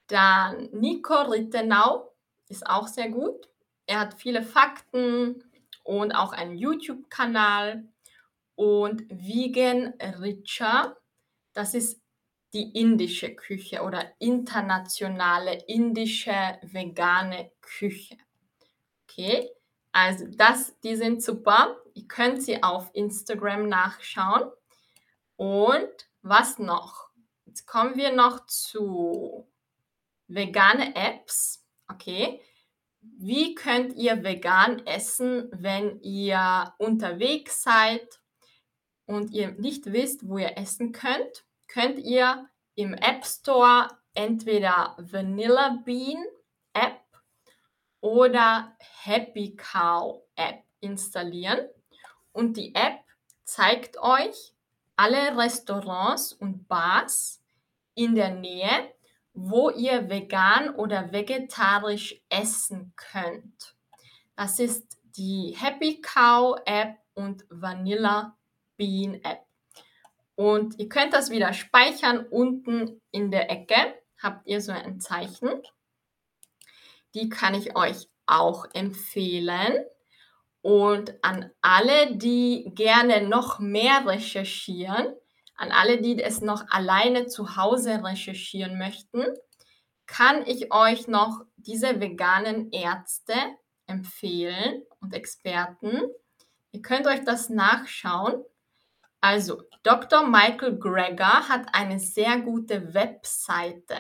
Dann Nico Rittenau ist auch sehr gut. Er hat viele Fakten und auch einen YouTube-Kanal. Und Vegan Richa, das ist die indische Küche oder internationale indische vegane Küche. Okay, also das, die sind super. Ihr könnt sie auf Instagram nachschauen. Und was noch? Jetzt kommen wir noch zu vegane Apps. Okay, wie könnt ihr vegan essen, wenn ihr unterwegs seid und ihr nicht wisst, wo ihr essen könnt? Könnt ihr im App Store entweder Vanilla Bean App oder Happy Cow App installieren und die App zeigt euch alle Restaurants und Bars in der Nähe wo ihr vegan oder vegetarisch essen könnt. Das ist die Happy Cow App und Vanilla Bean App. Und ihr könnt das wieder speichern. Unten in der Ecke habt ihr so ein Zeichen. Die kann ich euch auch empfehlen. Und an alle, die gerne noch mehr recherchieren, an alle, die es noch alleine zu Hause recherchieren möchten, kann ich euch noch diese veganen Ärzte empfehlen und Experten. Ihr könnt euch das nachschauen. Also, Dr. Michael Greger hat eine sehr gute Webseite.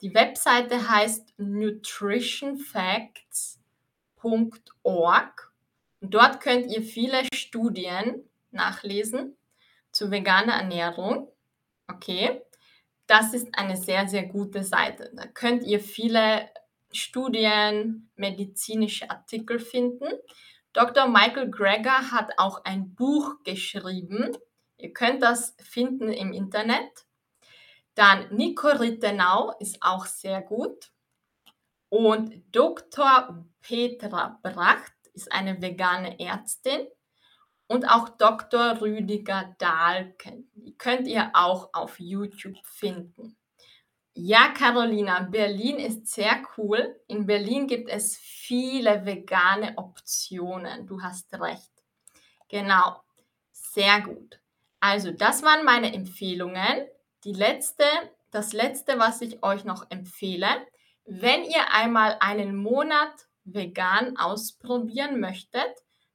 Die Webseite heißt nutritionfacts.org. Dort könnt ihr viele Studien nachlesen zu veganer Ernährung. Okay, das ist eine sehr, sehr gute Seite. Da könnt ihr viele Studien, medizinische Artikel finden. Dr. Michael Greger hat auch ein Buch geschrieben. Ihr könnt das finden im Internet. Dann Nico Rittenau ist auch sehr gut. Und Dr. Petra Bracht ist eine vegane Ärztin und auch Dr. Rüdiger. Die könnt ihr auch auf YouTube finden. Ja, Carolina, Berlin ist sehr cool. In Berlin gibt es viele vegane Optionen. Du hast recht. Genau, sehr gut. Also, das waren meine Empfehlungen. Die letzte, das letzte, was ich euch noch empfehle, wenn ihr einmal einen Monat vegan ausprobieren möchtet,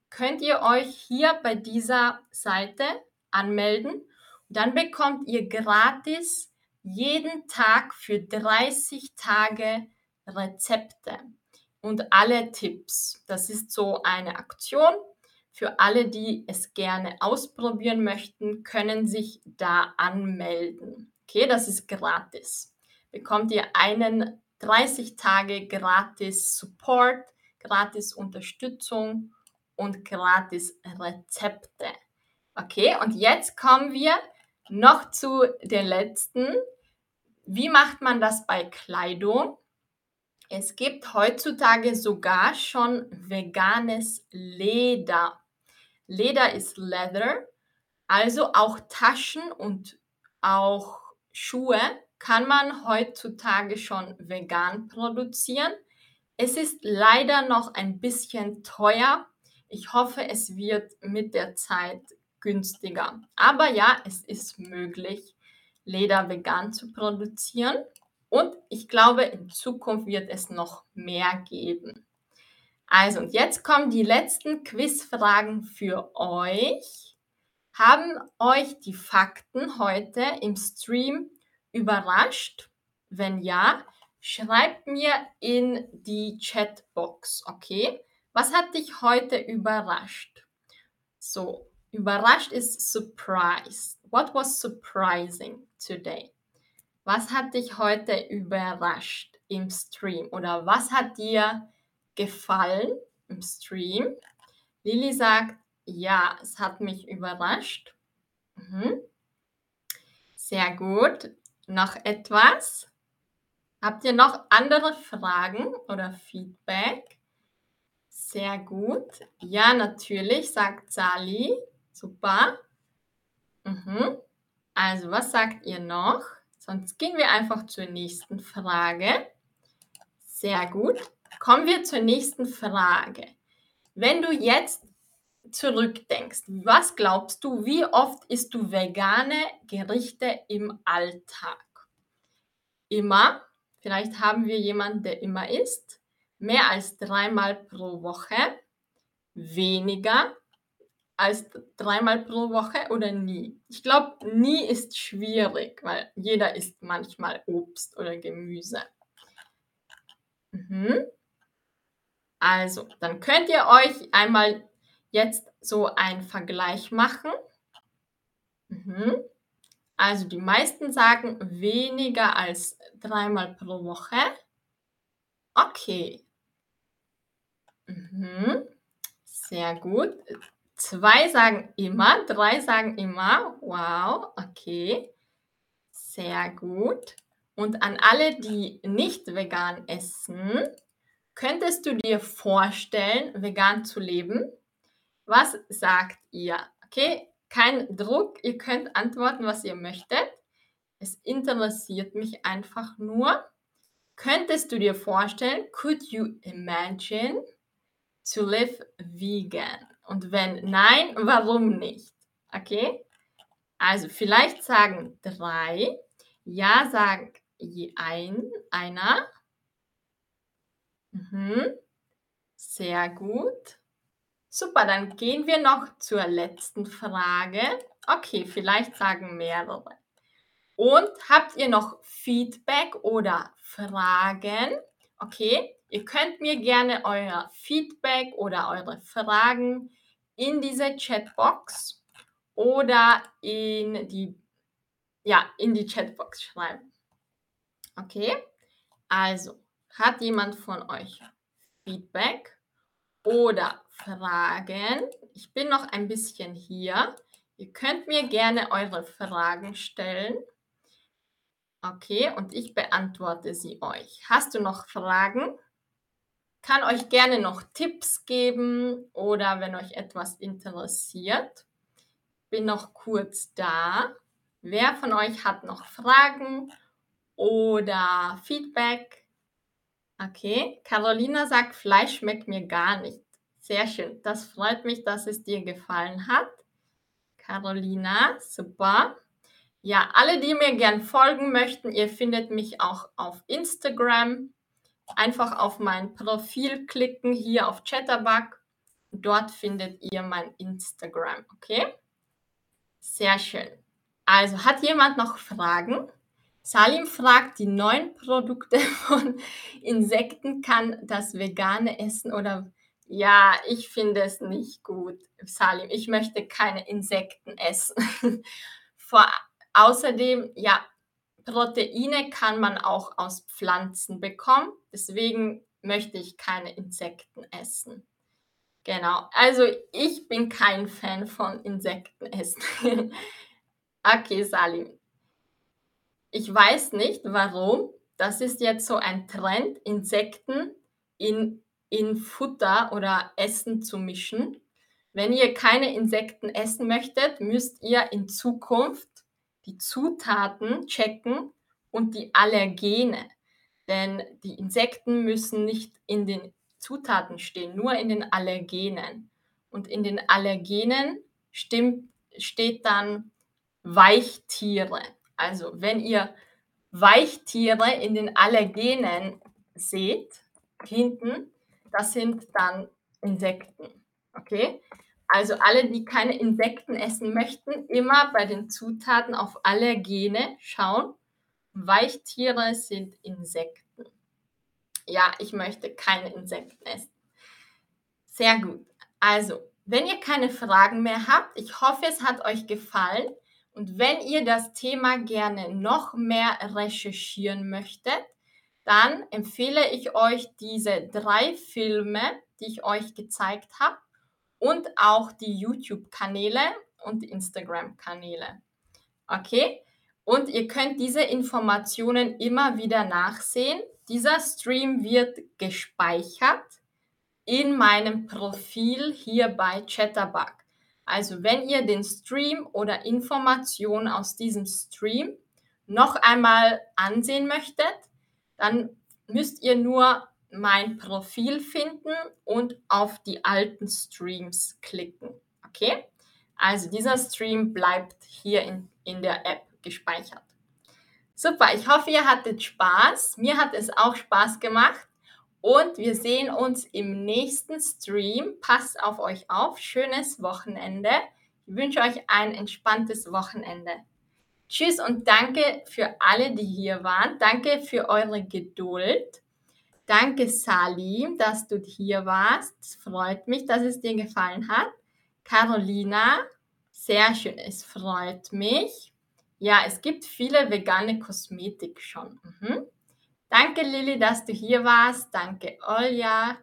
könnt ihr euch hier bei dieser Seite anmelden. dann bekommt ihr gratis jeden Tag für 30 Tage Rezepte und alle Tipps. Das ist so eine Aktion. Für alle, die es gerne ausprobieren möchten, können sich da anmelden. Okay, das ist gratis. Bekommt ihr einen 30 Tage gratis Support, gratis Unterstützung und gratis Rezepte. Okay, und jetzt kommen wir noch zu den letzten. Wie macht man das bei Kleidung? Es gibt heutzutage sogar schon veganes Leder. Leder ist Leather, also auch Taschen und auch Schuhe kann man heutzutage schon vegan produzieren. Es ist leider noch ein bisschen teuer, ich hoffe, es wird mit der Zeit günstiger. Aber ja, es ist möglich, Leder vegan zu produzieren. Und ich glaube, in Zukunft wird es noch mehr geben. Also, und jetzt kommen die letzten Quizfragen für euch. Haben euch die Fakten heute im Stream überrascht? Wenn ja, schreibt mir in die Chatbox, okay? Was hat dich heute überrascht? So, überrascht ist surprised. What was surprising today? Was hat dich heute überrascht im Stream? Oder was hat dir gefallen im Stream? Lili sagt, ja, es hat mich überrascht. Mhm. Sehr gut. Noch etwas? Habt ihr noch andere Fragen oder Feedback? Sehr gut. Ja, natürlich, sagt Sally. Super. Mhm. Also, was sagt ihr noch? Sonst gehen wir einfach zur nächsten Frage. Sehr gut. Kommen wir zur nächsten Frage. Wenn du jetzt zurückdenkst, was glaubst du, wie oft isst du vegane Gerichte im Alltag? Immer? Vielleicht haben wir jemanden, der immer isst. Mehr als dreimal pro Woche. Weniger als dreimal pro Woche oder nie? Ich glaube, nie ist schwierig, weil jeder isst manchmal Obst oder Gemüse. Mhm. Also, dann könnt ihr euch einmal jetzt so einen Vergleich machen. Mhm. Also die meisten sagen weniger als dreimal pro Woche. Okay. Mhm. Sehr gut. Zwei sagen immer, drei sagen immer. Wow, okay. Sehr gut. Und an alle, die nicht vegan essen, könntest du dir vorstellen, vegan zu leben? Was sagt ihr? Okay, kein Druck, ihr könnt antworten, was ihr möchtet. Es interessiert mich einfach nur. Könntest du dir vorstellen, could you imagine to live vegan? Und wenn nein, warum nicht? Okay? Also vielleicht sagen drei, ja sagen je ein, einer. Mhm. Sehr gut. Super, dann gehen wir noch zur letzten Frage. Okay, vielleicht sagen mehrere. Und habt ihr noch Feedback oder Fragen? Okay, ihr könnt mir gerne euer Feedback oder eure Fragen in diese Chatbox oder in die, ja, in die Chatbox schreiben. Okay, also hat jemand von euch Feedback oder Fragen? Ich bin noch ein bisschen hier. Ihr könnt mir gerne eure Fragen stellen. Okay, und ich beantworte sie euch. Hast du noch Fragen? Kann euch gerne noch Tipps geben oder wenn euch etwas interessiert. Bin noch kurz da. Wer von euch hat noch Fragen oder Feedback? Okay, Carolina sagt, Fleisch schmeckt mir gar nicht. Sehr schön. Das freut mich, dass es dir gefallen hat. Carolina, super. Ja, alle, die mir gern folgen möchten, ihr findet mich auch auf Instagram. Einfach auf mein Profil klicken, hier auf Chatterbug. Dort findet ihr mein Instagram, okay? Sehr schön. Also, hat jemand noch Fragen? Salim fragt, die neuen Produkte von Insekten kann das vegane Essen oder ja, ich finde es nicht gut, Salim. Ich möchte keine Insekten essen. Vor Außerdem, ja, Proteine kann man auch aus Pflanzen bekommen. Deswegen möchte ich keine Insekten essen. Genau. Also ich bin kein Fan von Insekten essen. okay, Salim. Ich weiß nicht, warum. Das ist jetzt so ein Trend, Insekten in, in Futter oder Essen zu mischen. Wenn ihr keine Insekten essen möchtet, müsst ihr in Zukunft die Zutaten checken und die Allergene. Denn die Insekten müssen nicht in den Zutaten stehen, nur in den Allergenen. Und in den Allergenen stimmt, steht dann Weichtiere. Also wenn ihr Weichtiere in den Allergenen seht, hinten, das sind dann Insekten. Okay? Also alle, die keine Insekten essen möchten, immer bei den Zutaten auf Allergene schauen. Weichtiere sind Insekten. Ja, ich möchte keine Insekten essen. Sehr gut. Also, wenn ihr keine Fragen mehr habt, ich hoffe, es hat euch gefallen. Und wenn ihr das Thema gerne noch mehr recherchieren möchtet, dann empfehle ich euch diese drei Filme, die ich euch gezeigt habe und auch die YouTube-Kanäle und Instagram-Kanäle. Okay? Und ihr könnt diese Informationen immer wieder nachsehen. Dieser Stream wird gespeichert in meinem Profil hier bei Chatterbug. Also wenn ihr den Stream oder Informationen aus diesem Stream noch einmal ansehen möchtet, dann müsst ihr nur mein Profil finden und auf die alten Streams klicken. Okay? Also dieser Stream bleibt hier in, in der App gespeichert. Super, ich hoffe, ihr hattet Spaß. Mir hat es auch Spaß gemacht. Und wir sehen uns im nächsten Stream. Passt auf euch auf. Schönes Wochenende. Ich wünsche euch ein entspanntes Wochenende. Tschüss und danke für alle, die hier waren. Danke für eure Geduld. Danke, Salim, dass du hier warst. Es freut mich, dass es dir gefallen hat. Carolina, sehr schön, es freut mich. Ja, es gibt viele vegane Kosmetik schon. Mhm. Danke, Lilly, dass du hier warst. Danke, Olja.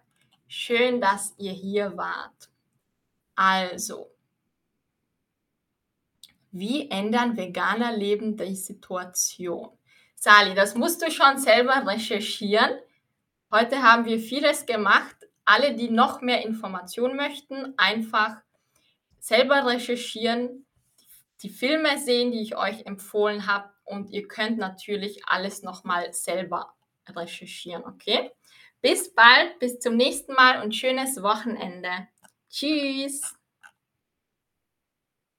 Schön, dass ihr hier wart. Also, wie ändern Veganer Leben die Situation? Sali, das musst du schon selber recherchieren. Heute haben wir vieles gemacht. Alle, die noch mehr Informationen möchten, einfach selber recherchieren, die Filme sehen, die ich euch empfohlen habe und ihr könnt natürlich alles nochmal selber recherchieren, okay? Bis bald, bis zum nächsten Mal und schönes Wochenende. Tschüss!